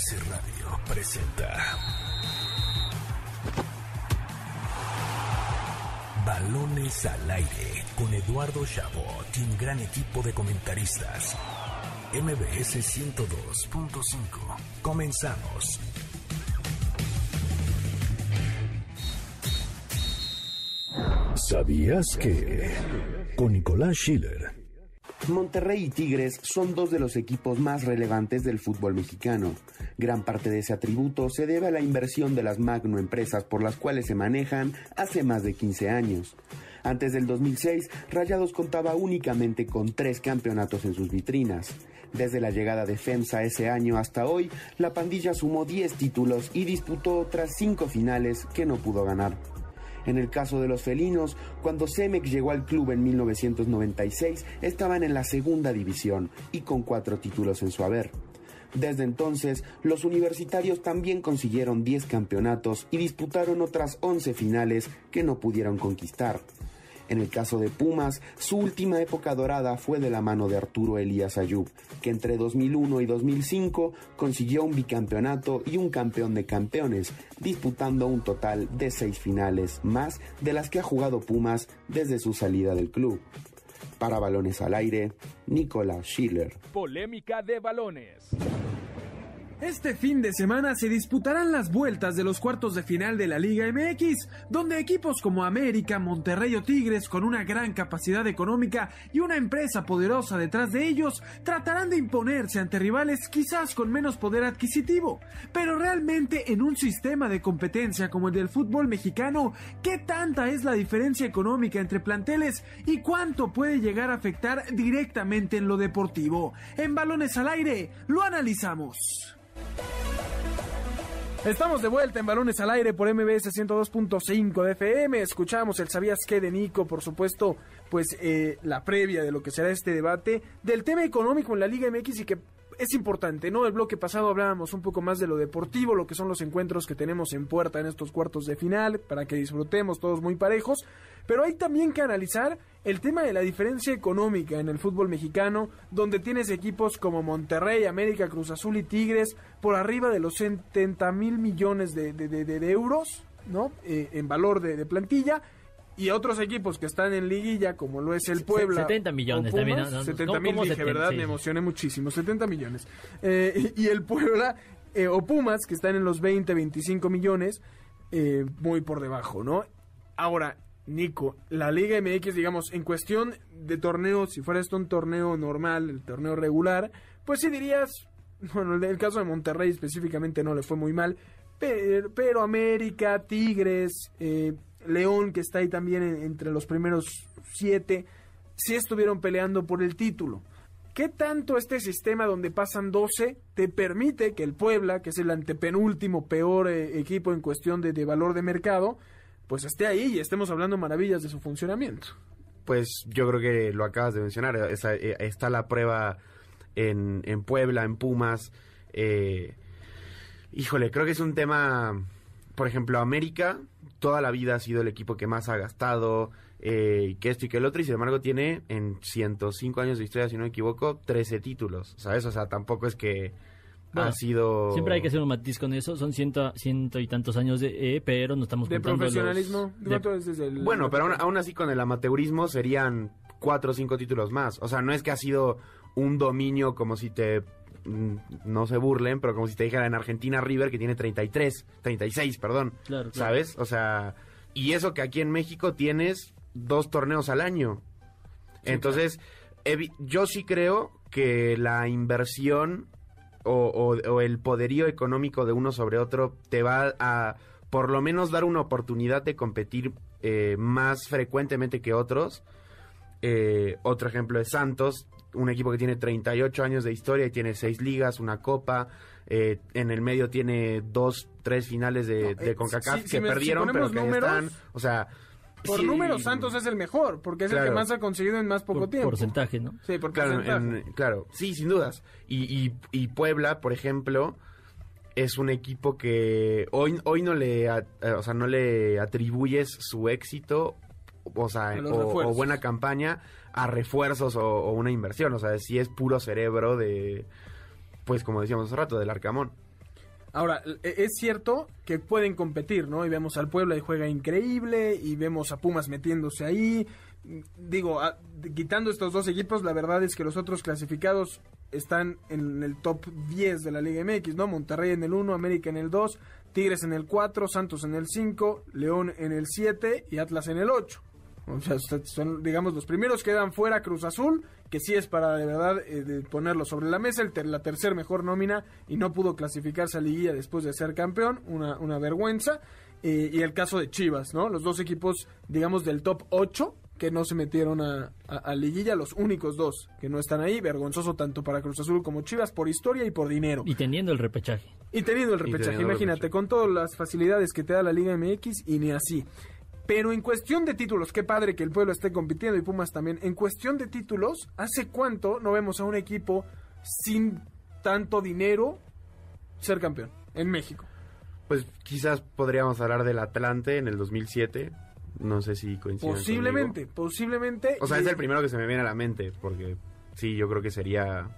MBS Radio presenta Balones al aire con Eduardo Chabot y un gran equipo de comentaristas. MBS 102.5. Comenzamos. ¿Sabías que? Con Nicolás Schiller. Monterrey y Tigres son dos de los equipos más relevantes del fútbol mexicano. Gran parte de ese atributo se debe a la inversión de las magnoempresas por las cuales se manejan hace más de 15 años. Antes del 2006, Rayados contaba únicamente con tres campeonatos en sus vitrinas. Desde la llegada de FEMSA ese año hasta hoy, la pandilla sumó 10 títulos y disputó otras 5 finales que no pudo ganar. En el caso de los felinos, cuando Cemex llegó al club en 1996, estaban en la segunda división y con cuatro títulos en su haber. Desde entonces, los universitarios también consiguieron 10 campeonatos y disputaron otras 11 finales que no pudieron conquistar. En el caso de Pumas, su última época dorada fue de la mano de Arturo Elías Ayub, que entre 2001 y 2005 consiguió un bicampeonato y un campeón de campeones, disputando un total de seis finales, más de las que ha jugado Pumas desde su salida del club. Para balones al aire, Nicolás Schiller. Polémica de balones. Este fin de semana se disputarán las vueltas de los cuartos de final de la Liga MX, donde equipos como América, Monterrey o Tigres, con una gran capacidad económica y una empresa poderosa detrás de ellos, tratarán de imponerse ante rivales quizás con menos poder adquisitivo. Pero realmente en un sistema de competencia como el del fútbol mexicano, ¿qué tanta es la diferencia económica entre planteles y cuánto puede llegar a afectar directamente en lo deportivo? En balones al aire, lo analizamos. Estamos de vuelta en Balones al Aire por MBS 102.5 de FM. Escuchamos el Sabías qué de Nico, por supuesto, pues eh, la previa de lo que será este debate del tema económico en la Liga MX y que es importante, ¿no? El bloque pasado hablábamos un poco más de lo deportivo, lo que son los encuentros que tenemos en puerta en estos cuartos de final, para que disfrutemos todos muy parejos. Pero hay también que analizar el tema de la diferencia económica en el fútbol mexicano, donde tienes equipos como Monterrey, América, Cruz Azul y Tigres por arriba de los 70 mil millones de, euros, ¿no? Eh, en valor de, plantilla. Y otros equipos que están en liguilla, como lo es el Puebla. 70 millones también. No, 70 mil, dije, ¿verdad? Me emocioné muchísimo. 70 millones. Eh, y el Puebla, eh, o Pumas, que están en los 20, 25 millones, muy por debajo, ¿no? Ahora, Nico, la Liga MX, digamos, en cuestión de torneos, si fuera esto un torneo normal, el torneo regular, pues sí dirías, bueno, el caso de Monterrey específicamente no le fue muy mal, pero, América, Tigres, eh, León, que está ahí también entre los primeros siete, sí estuvieron peleando por el título. ¿Qué tanto este sistema donde pasan 12 te permite que el Puebla, que es el antepenúltimo peor eh, equipo en cuestión de valor de mercado, pues esté ahí y estemos hablando maravillas de su funcionamiento. Pues yo creo que lo acabas de mencionar, eh, está la prueba en, en Puebla, en Pumas. Eh, híjole, creo que es un tema, por ejemplo, América toda la vida ha sido el equipo que más ha gastado, eh, que esto y que el otro, y sin embargo tiene en 105 años de historia, si no me equivoco, 13 títulos, ¿sabes? O sea, tampoco es que ha sido... Siempre hay que hacer un matiz con eso. Son ciento, ciento y tantos años de... Eh, pero no estamos ¿De profesionalismo? Bueno, pero aún, así con el amateurismo serían cuatro o cinco títulos más. O sea, no es que ha sido un dominio como si te... Mm, no se burlen, pero como si te dijera en Argentina River que tiene 33, 36, perdón. Claro, ¿Sabes? O sea... Y eso que aquí en México tienes dos torneos al año. Entonces, yo sí creo que la inversión o, el poderío económico de uno sobre otro te va a por lo menos dar una oportunidad de competir eh, más frecuentemente que otros. Eh, otro ejemplo es Santos, un equipo que tiene 38 años de historia y tiene seis ligas, una copa. Eh, en el medio tiene dos, tres finales de, CONCACAF que perdieron, pero que están. O sea, por números, Santos es el mejor, porque es el que más ha conseguido en más poco tiempo. Porcentaje, ¿no? Sí, por claro, claro, sí, sin dudas. Y, y, Puebla, por ejemplo, es un equipo que hoy, hoy no le, eh, o sea, no le atribuyes su éxito, o sea, o, buena campaña a refuerzos o, una inversión. O sea, si es puro cerebro de, pues como decíamos hace rato, del Arcamón. Ahora, e, es cierto que pueden competir, ¿no? Y vemos al Puebla y juega increíble, y vemos a Pumas metiéndose ahí. Digo, quitando estos dos equipos, la verdad es que los otros clasificados están en el top 10 de la Liga MX, ¿no? Monterrey en el 1, América en el 2, Tigres en el 4, Santos en el 5, León en el 7 y Atlas en el 8. O sea, son, digamos, los primeros quedan fuera Cruz Azul, que sí es para de verdad eh, ponerlo sobre la mesa, el la tercer mejor nómina y no pudo clasificarse a liguilla después de ser campeón, una, una vergüenza. Eh, y el caso de Chivas, ¿no? Los dos equipos, digamos, del top 8 que no se metieron a, a, liguilla, los únicos dos que no están ahí, vergonzoso tanto para Cruz Azul como Chivas por historia y por dinero. Y teniendo el repechaje. Y teniendo el repechaje, imagínate, con todas las facilidades que te da la Liga MX y ni así. Pero en cuestión de títulos, qué padre que el pueblo esté compitiendo y Pumas también. En cuestión de títulos, ¿hace cuánto no vemos a un equipo sin tanto dinero ser campeón en México? Pues quizás podríamos hablar del Atlante en el 2007. No sé si coincide. Posiblemente, posiblemente. O sea, es el primero que se me viene a la mente, porque sí, yo creo que sería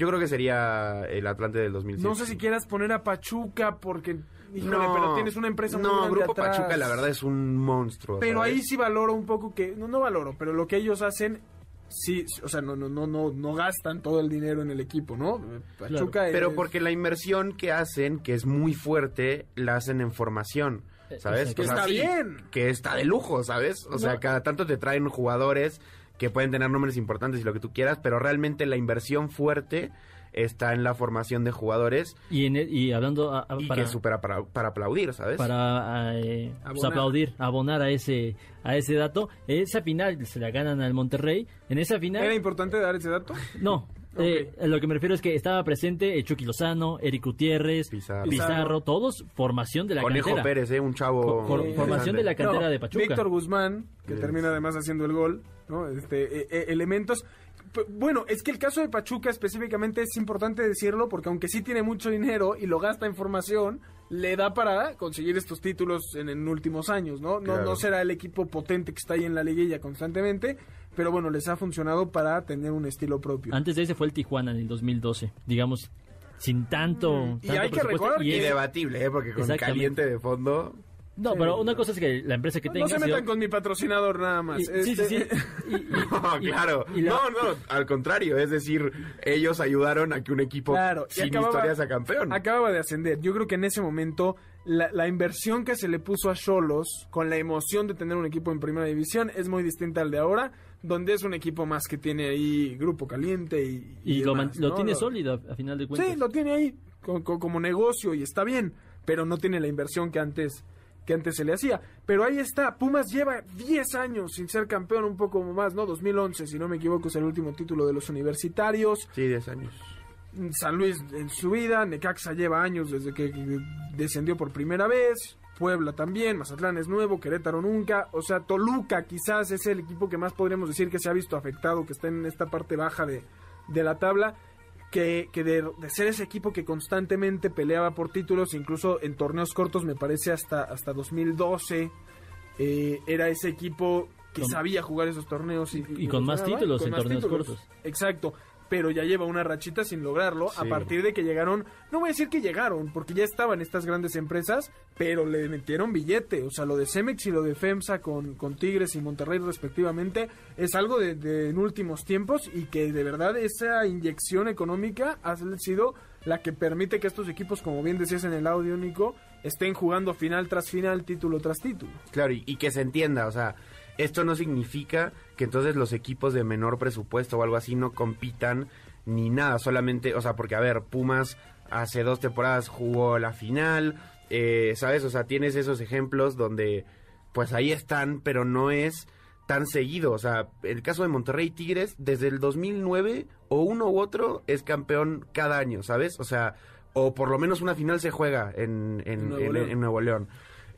yo creo que sería el Atlante del 2007. No sé si quieras poner a Pachuca porque no, pero tienes una empresa muy No, Grupo Pachuca la verdad es un monstruo. Pero ahí sí valoro un poco que no no valoro, pero lo que ellos hacen sí, o sea, no no no no no gastan todo el dinero en el equipo, ¿no? Pachuca Pero porque la inversión que hacen, que es muy fuerte, la hacen en formación. ¿Sabes? Que está bien. Que está de lujo, ¿sabes? O sea, cada tanto te traen jugadores que pueden tener nombres importantes y lo que tú quieras, pero realmente la inversión fuerte está en la formación de jugadores. Y, en y hablando... y que supera para, para, aplaudir, ¿sabes? Para eh, pues, aplaudir, abonar a ese, a ese dato. Esa final se la ganan al Monterrey. En esa final... ¿Era importante dar ese dato? No, Eh, lo que me refiero es que estaba presente Chucky Lozano, Eric Gutiérrez, Pizarro, todos formación de la Conejo cantera. Pérez, ¿eh? un chavo. formación de la cantera de Pachuca. Víctor Guzmán, que termina además haciendo el gol. Este, e, e, elementos. Bueno, es que el caso de Pachuca específicamente es importante decirlo porque aunque sí tiene mucho dinero y lo gasta en formación, le da para conseguir estos títulos en, en últimos años, ¿no? No, no será el equipo potente que está ahí en la liguilla constantemente, pero bueno, les ha funcionado para tener un estilo propio. Antes de ese fue el Tijuana en el 2012, digamos, sin tanto... Mm, y hay que recordar y debatible, ¿eh? porque con caliente de fondo... No, pero una cosa es que la empresa que tenga... No se metan con mi patrocinador nada más. Sí, sí, sí. no, claro. No, no, al contrario. Es decir, ellos ayudaron a que un equipo claro, sin historia sea campeón. Acababa de ascender. Yo creo que en ese momento la, la inversión que se le puso a Cholos con la emoción de tener un equipo en primera división es muy distinta al de ahora donde es un equipo más que tiene ahí grupo caliente y... Y, lo, tiene sólido a final de cuentas. Sí, lo tiene ahí como negocio y está bien, pero no tiene la inversión que antes que antes se le hacía. Pero ahí está, Pumas lleva 10 años sin ser campeón, un poco más, ¿no? 2011, si no me equivoco, es el último título de los universitarios. Sí, 10 años. San Luis en su vida, Necaxa lleva años desde que descendió por primera vez, Puebla también, Mazatlán es nuevo, Querétaro nunca, o sea, Toluca quizás es el equipo que más podríamos decir que se ha visto afectado, que está en esta parte baja de, de la tabla que, de, ser ese equipo que constantemente peleaba por títulos, incluso en torneos cortos, me parece hasta, hasta 2012, eh, era ese equipo que sabía jugar esos torneos. Y, con más títulos en torneos cortos. Exacto pero ya lleva una rachita sin lograrlo a partir de que llegaron, no voy a decir que llegaron, porque ya estaban estas grandes empresas, pero le metieron billete, o sea, lo de Cemex y lo de FEMSA con, con Tigres y Monterrey respectivamente, es algo de, en últimos tiempos y que de verdad esa inyección económica ha sido la que permite que estos equipos, como bien decías en el audio, Nico, estén jugando final tras final, título tras título. Claro, y que se entienda, o sea, esto no significa que entonces los equipos de menor presupuesto o algo así no compitan ni nada, solamente, o sea, porque a ver, Pumas hace dos temporadas jugó la final, eh, ¿sabes? O sea, tienes esos ejemplos donde pues ahí están, pero no es tan seguido. O sea, el caso de Monterrey Tigres, desde el 2009, o uno u otro es campeón cada año, ¿sabes? O sea, o por lo menos una final se juega en, en, Nuevo León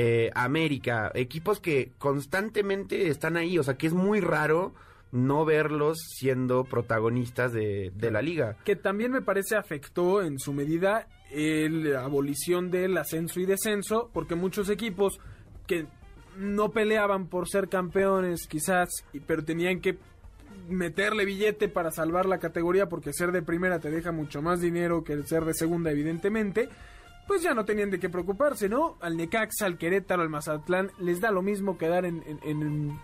eh, América, equipos que constantemente están ahí, o sea que es muy raro no verlos siendo protagonistas de, la liga. Que también me parece afectó en su medida la abolición del ascenso y descenso, porque muchos equipos que no peleaban por ser campeones quizás, pero tenían que meterle billete para salvar la categoría porque ser de primera te deja mucho más dinero que el ser de segunda evidentemente pues ya no tenían de qué preocuparse, ¿no? Al Necaxa, al Querétaro, al Mazatlán, les da lo mismo quedar en, en,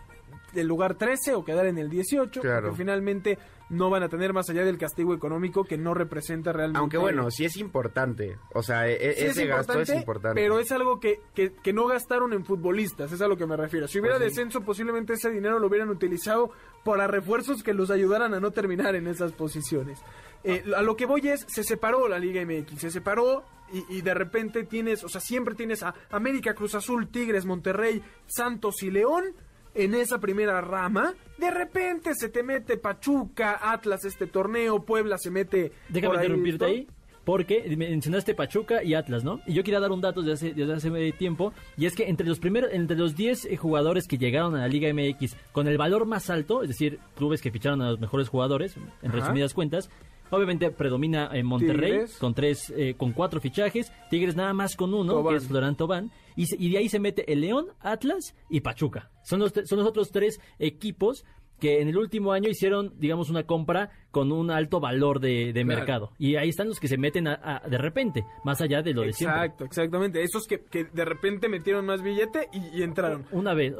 el lugar 13 o quedar en el 18, claro. porque finalmente no van a tener más allá del castigo económico que no representa realmente. Aunque bueno, sí es importante. O sea, e, e, ese gasto es importante. Pero es algo que, que, no gastaron en futbolistas, es a lo que me refiero. Si hubiera pues descenso, posiblemente ese dinero lo hubieran utilizado para refuerzos que los ayudaran a no terminar en esas posiciones. Eh, a lo que voy es, se separó la Liga MX, se separó y, y, de repente tienes, o sea, siempre tienes a América, Cruz Azul, Tigres, Monterrey, Santos y León en esa primera rama, de repente se te mete Pachuca, Atlas este torneo, Puebla se mete... Déjame interrumpirte ahí. Porque mencionaste Pachuca y Atlas, ¿no? Y yo quería dar un dato desde hace, desde hace tiempo, y es que entre los primeros, entre los 10 eh, jugadores que llegaron a la Liga MX con el valor más alto, es decir, clubes que ficharon a los mejores jugadores, en resumidas cuentas, Obviamente predomina en Monterrey con tres, eh, con cuatro fichajes. Tigres nada más con uno, que es Florán Tobán. Y, y, de ahí se mete el León, Atlas y Pachuca. Son los, son los otros tres equipos que en el último año hicieron, digamos, una compra con un alto valor de, mercado. Y ahí están los que se meten de repente, más allá de lo de siempre. Exacto, exactamente. Esos que, de repente metieron más billete y, entraron. Una vez,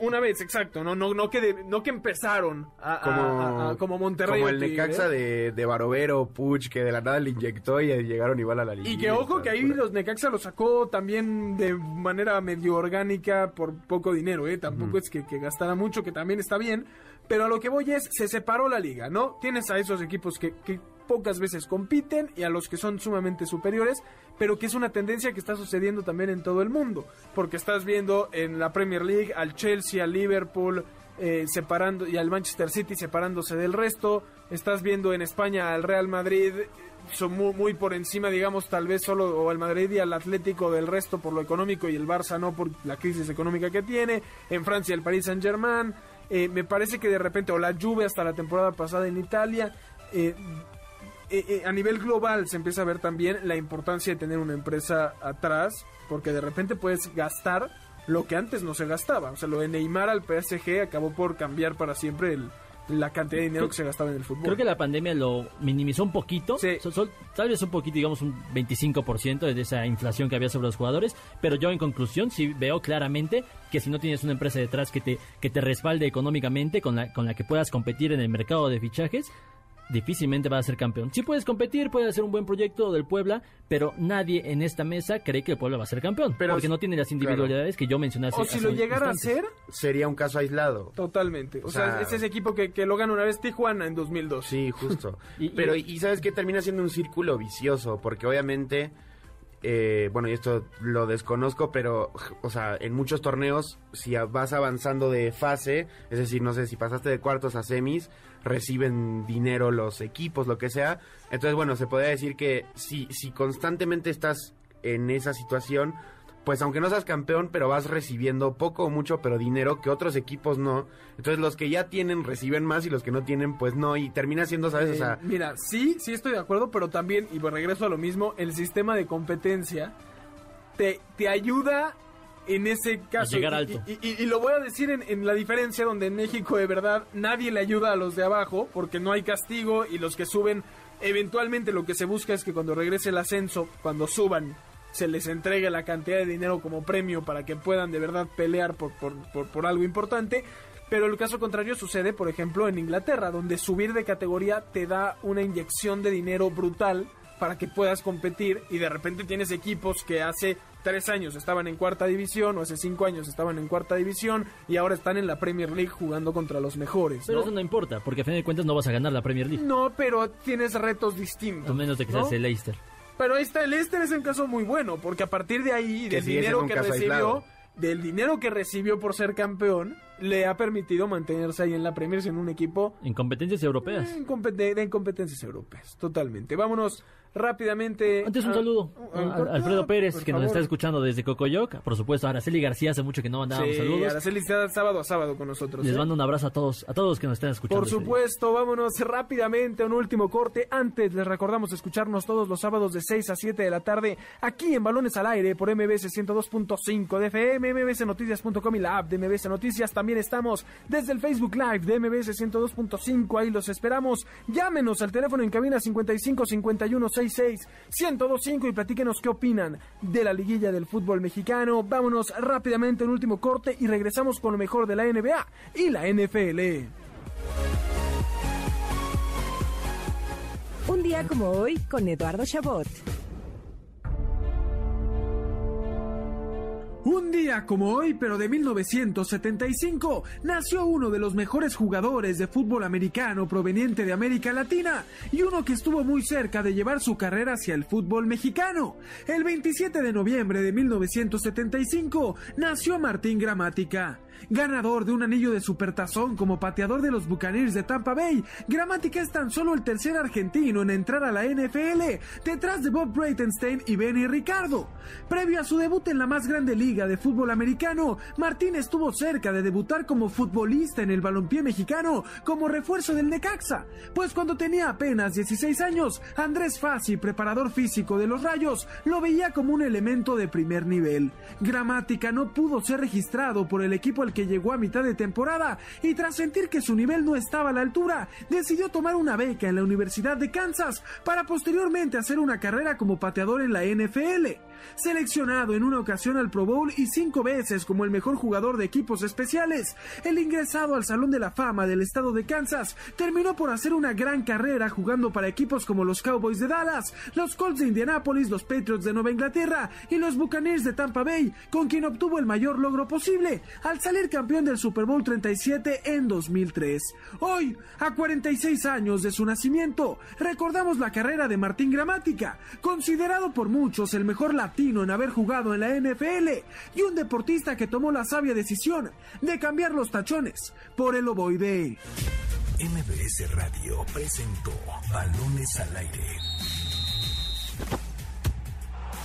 una vez, exacto. No, no, no, que, no que empezaron a, como, Monterrey. Como el Necaxa de, de Barovero, Puch, que de la nada le inyectó y llegaron igual a la liga. Y que ojo que ahí los Necaxa lo sacó también de manera medio orgánica por poco dinero, ¿eh? Tampoco es que, que gastara mucho, que también está bien pero a lo que voy es, se separó la liga, ¿no? Tienes a esos equipos que, pocas veces compiten y a los que son sumamente superiores, pero que es una tendencia que está sucediendo también en todo el mundo, porque estás viendo en la Premier League al Chelsea, al Liverpool, eh, separando y al Manchester City separándose del resto, estás viendo en España al Real Madrid son muy, por encima, digamos, tal vez solo o al Madrid y al Atlético del resto por lo económico y el Barça no por la crisis económica que tiene, en Francia el Paris Saint-Germain, eh, me parece que de repente, o la lluvia hasta la temporada pasada en Italia, eh, eh, a nivel global se empieza a ver también la importancia de tener una empresa atrás, porque de repente puedes gastar lo que antes no se gastaba. O sea, lo de Neymar al PSG acabó por cambiar para siempre el, la cantidad de dinero que se gastaba en el fútbol. Creo que la pandemia lo minimizó un poquito, tal vez un poquito, digamos un 25% de esa inflación que había sobre los jugadores, pero yo en conclusión sí veo claramente que si no tienes una empresa detrás que te, que te respalde económicamente, con la, con la que puedas competir en el mercado de fichajes, difícilmente va a ser campeón. Sí puedes competir, puedes hacer un buen proyecto del Puebla, pero nadie en esta mesa cree que el Puebla va a ser campeón, pero porque no tiene las individualidades que yo mencioné hace O si lo llegara a ser, sería un caso aislado. Totalmente. O, sea, es ese equipo que, que, lo gana una vez Tijuana en 2002. Sí, justo. pero y, sabes que termina siendo un círculo vicioso, porque obviamente eh, bueno, y esto lo desconozco, pero, o sea, en muchos torneos, si vas avanzando de fase, es decir, no sé, si pasaste de cuartos a semis, reciben dinero los equipos, lo que sea. Entonces, bueno, se podría decir que si, si constantemente estás en esa situación, pues aunque no seas campeón, pero vas recibiendo poco o mucho, pero dinero que otros equipos no. Entonces los que ya tienen reciben más y los que no tienen, pues no. Y termina siendo, ¿sabes? o sea... Eh, mira, sí, sí estoy de acuerdo, pero también, y regreso a lo mismo, el sistema de competencia te, te ayuda en ese caso. llegar alto. Y, lo voy a decir en, en, la diferencia donde en México de verdad nadie le ayuda a los de abajo porque no hay castigo y los que suben, eventualmente lo que se busca es que cuando regrese el ascenso, cuando suban se les entregue la cantidad de dinero como premio para que puedan de verdad pelear por, por, por, algo importante. Pero el caso contrario sucede, por ejemplo, en Inglaterra, donde subir de categoría te da una inyección de dinero brutal para que puedas competir y de repente tienes equipos que hace tres años estaban en cuarta división o hace cinco años estaban en cuarta división y ahora están en la Premier League jugando contra los mejores. Pero eso no importa, porque a fin de cuentas no vas a ganar la Premier League. No, pero tienes retos distintos. A menos de que seas el Leicester. Pero ahí está, el Leicester es un caso muy bueno, porque a partir de ahí, del dinero que recibió, del dinero que recibió por ser campeón, le ha permitido mantenerse ahí en la Premier en un equipo... En competencias europeas. En, en competencias europeas, totalmente. Vámonos rápidamente. Antes un saludo a, Alfredo Pérez, que nos está escuchando desde Cocoyoc. Por supuesto, a Araceli García, hace mucho que no mandábamos sí, saludos. Araceli está sábado a sábado con nosotros. Les ¿eh? mando un abrazo a todos, a todos los que nos están escuchando. Por supuesto, vámonos rápidamente a un último corte. Antes les recordamos escucharnos todos los sábados de 6 a 7 de la tarde aquí en Balones al Aire por MBS 102.5 de FM, mbsnoticias.com y la app de MBS Noticias. También estamos desde el Facebook Live de MBS 102.5. Ahí los esperamos. Llámenos al teléfono en cabina 55 51 6 126-1025 y platíquenos qué opinan de la liguilla del fútbol mexicano. Vámonos rápidamente en último corte y regresamos con lo mejor de la NBA y la NFL. Un día como hoy con Eduardo Chabot. Un día como hoy, pero de 1975, nació uno de los mejores jugadores de fútbol americano proveniente de América Latina y uno que estuvo muy cerca de llevar su carrera hacia el fútbol mexicano. El 27 de noviembre de 1975 nació Martín Gramática. Ganador de un anillo de supertazón como pateador de los Buccaneers de Tampa Bay, Gramática es tan solo el tercer argentino en entrar a la NFL, detrás de Bob Breitenstein y Benny Ricardo. Previo a su debut en la más grande liga de fútbol americano, Martín estuvo cerca de debutar como futbolista en el balompié mexicano como refuerzo del Necaxa, pues cuando tenía apenas 16 años, Andrés Fassi, preparador físico de los Rayos, lo veía como un elemento de primer nivel. Gramática no pudo ser registrado por el equipo al que llegó a mitad de temporada y tras sentir que su nivel no estaba a la altura, decidió tomar una beca en la Universidad de Kansas para posteriormente hacer una carrera como pateador en la NFL. Seleccionado en una ocasión al Pro Bowl y cinco veces como el mejor jugador de equipos especiales, el ingresado al Salón de la Fama del estado de Kansas terminó por hacer una gran carrera jugando para equipos como los Cowboys de Dallas, los Colts de Indianapolis, los Patriots de Nueva Inglaterra y los Buccaneers de Tampa Bay, con quien obtuvo el mayor logro posible al salir campeón del Super Bowl 37 en 2003. Hoy, a 46 años de su nacimiento, recordamos la carrera de Martín Gramática, considerado por muchos el mejor latino en haber jugado en la NFL y un deportista que tomó la sabia decisión de cambiar los tachones por el ovoide. MBS Radio presentó Balones al Aire